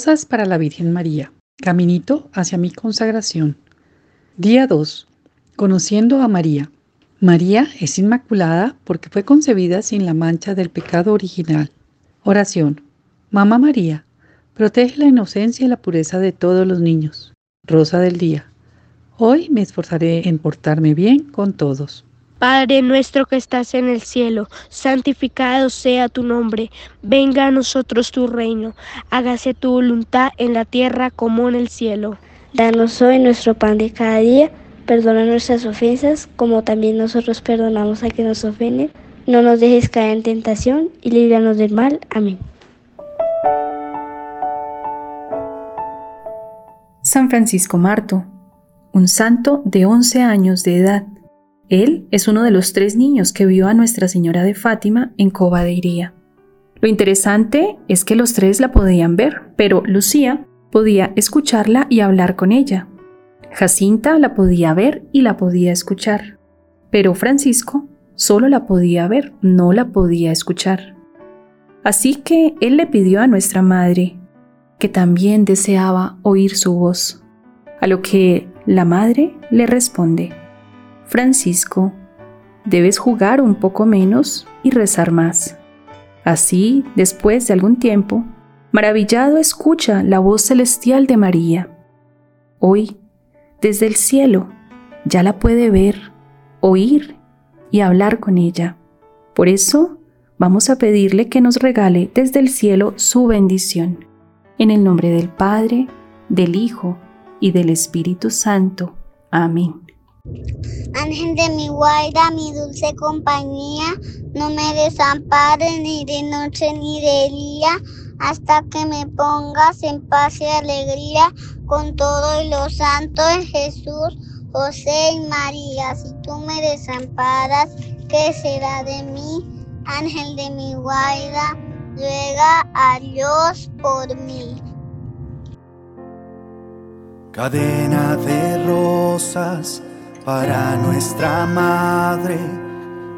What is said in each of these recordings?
Rosas para la Virgen María. Caminito hacia mi consagración. Día 2. Conociendo a María. María es inmaculada porque fue concebida sin la mancha del pecado original. Oración. Mamá María, protege la inocencia y la pureza de todos los niños. Rosa del día. Hoy me esforzaré en portarme bien con todos. Padre nuestro que estás en el cielo, santificado sea tu nombre, venga a nosotros tu reino, hágase tu voluntad en la tierra como en el cielo. Danos hoy nuestro pan de cada día, perdona nuestras ofensas como también nosotros perdonamos a quienes nos ofenden. No nos dejes caer en tentación y líbranos del mal. Amén. San Francisco Marto, un santo de 11 años de edad él es uno de los tres niños que vio a Nuestra Señora de Fátima en Coba de Iría. Lo interesante es que los tres la podían ver, pero Lucía podía escucharla y hablar con ella. Jacinta la podía ver y la podía escuchar, pero Francisco solo la podía ver, no la podía escuchar. Así que él le pidió a nuestra madre, que también deseaba oír su voz, a lo que la madre le responde, Francisco, debes jugar un poco menos y rezar más. Así, después de algún tiempo, maravillado escucha la voz celestial de María. Hoy, desde el cielo, ya la puede ver, oír y hablar con ella. Por eso, vamos a pedirle que nos regale desde el cielo su bendición. En el nombre del Padre, del Hijo y del Espíritu Santo. Amén. Ángel de mi guarda, mi dulce compañía, no me desampares ni de noche ni de día, hasta que me pongas en paz y alegría con todos los santos Jesús, José y María. Si tú me desamparas, ¿qué será de mí? Ángel de mi guarda, ruega a Dios por mí. Cadena de rosas para nuestra madre,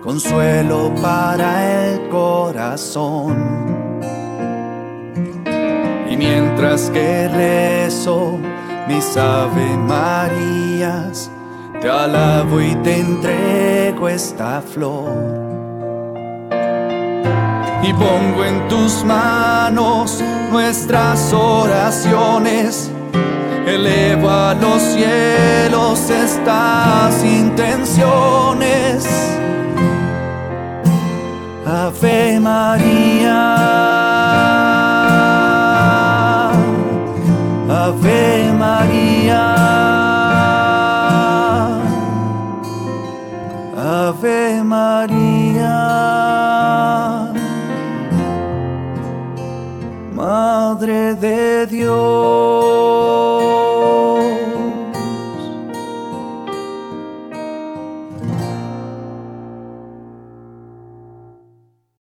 consuelo para el corazón. Y mientras que rezo mis Ave Marías, te alabo y te entrego esta flor. Y pongo en tus manos nuestras oraciones elevo a los cielos estas intenciones. Ave María, Ave María, Ave María, Madre de Dios.